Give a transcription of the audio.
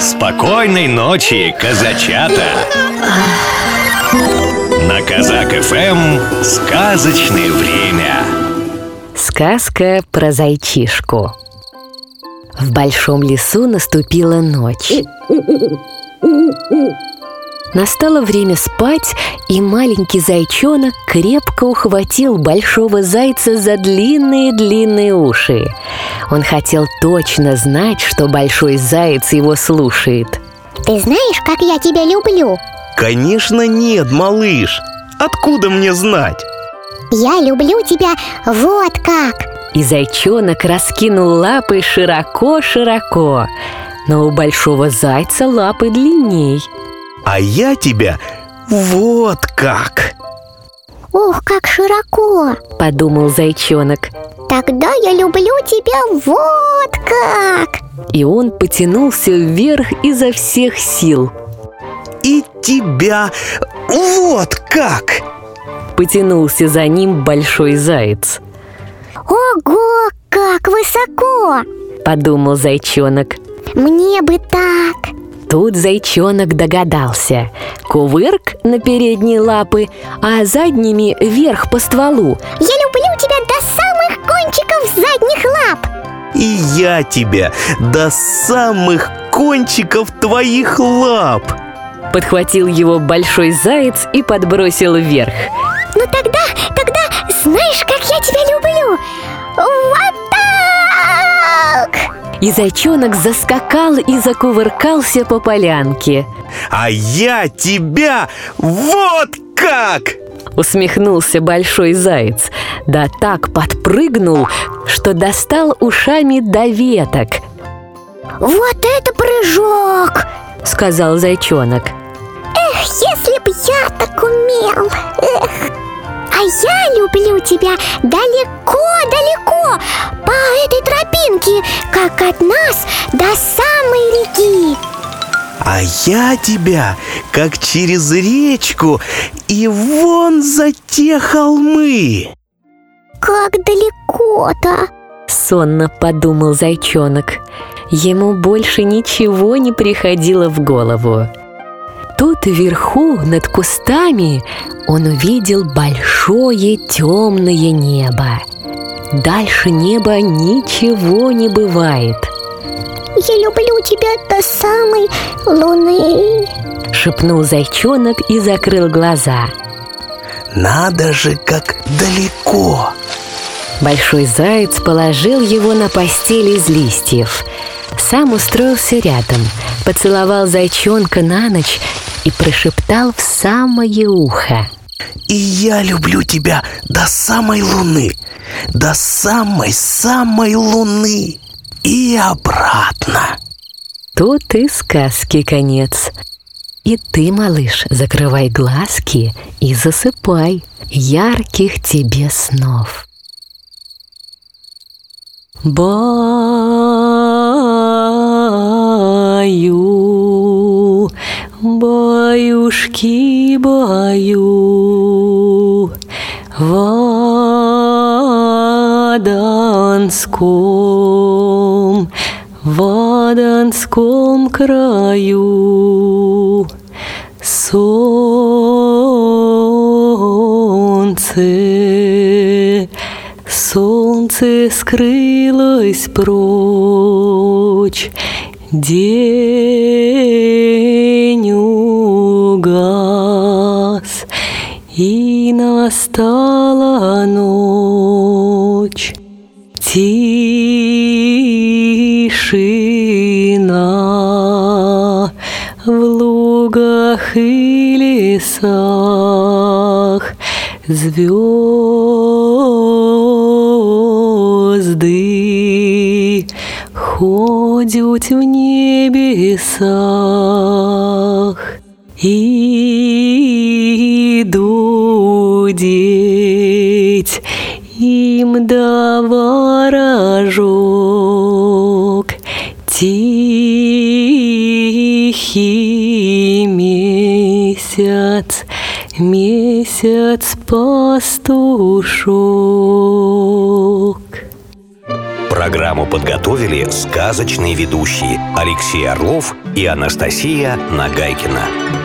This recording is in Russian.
Спокойной ночи, казачата! На Казак ФМ сказочное время. Сказка про зайчишку. В большом лесу наступила ночь. Настало время спать, и маленький зайчонок крепко ухватил большого зайца за длинные-длинные уши. Он хотел точно знать, что большой заяц его слушает. Ты знаешь, как я тебя люблю? Конечно нет, малыш Откуда мне знать? Я люблю тебя вот как И зайчонок раскинул лапы широко-широко Но у большого зайца лапы длинней А я тебя вот как. Ух, как широко Подумал зайчонок. Тогда я люблю тебя вот как. И он потянулся вверх изо всех сил. И тебя вот как. Потянулся за ним большой заяц. Ого, как высоко Подумал зайчонок. Мне бы так Тут зайчонок догадался. Кувырк на передние лапы, а задними вверх по стволу. Я люблю тебя до самых кончиков задних лап. И я тебя до самых кончиков твоих лап. Подхватил его большой заяц и подбросил вверх. Ну тогда, тогда знаешь, как я тебя люблю? Вот так! И зайчонок заскакал и закувыркался по полянке А я тебя вот как Усмехнулся большой заяц Да так подпрыгнул, что достал ушами до веток Вот это прыжок! Сказал зайчонок Эх, если б я так умел! Эх! А я люблю тебя далеко-далеко по этой тропинке, как от нас до самой реки. А я тебя как через речку и вон за те холмы Как далеко-то! Сонно подумал зайчонок Ему больше ничего не приходило в голову Тут вверху, над кустами, он увидел большое темное небо Дальше неба ничего не бывает Я люблю тебя до самой луны. Шепнул зайчонок и закрыл глаза Надо же, как далеко Большой заяц положил его на постель из листьев. Сам устроился рядом, поцеловал зайчонка на ночь и прошептал в самое ухо. И я люблю тебя до самой луны До самой-самой луны И обратно Тут и сказки конец. И ты, малыш, закрывай глазки и засыпай. Ярких тебе снов. Баю, баюшки, в Аданском, в Аданском краю солнце, солнце скрылось прочь, день угас, и настала ночь. Тишина в лугах и лесах. Звезды ходят в небесах. И дудеть им да ворожок тихий месяц месяц пастушок Программу подготовили сказочные ведущие Алексей Орлов и Анастасия Нагайкина.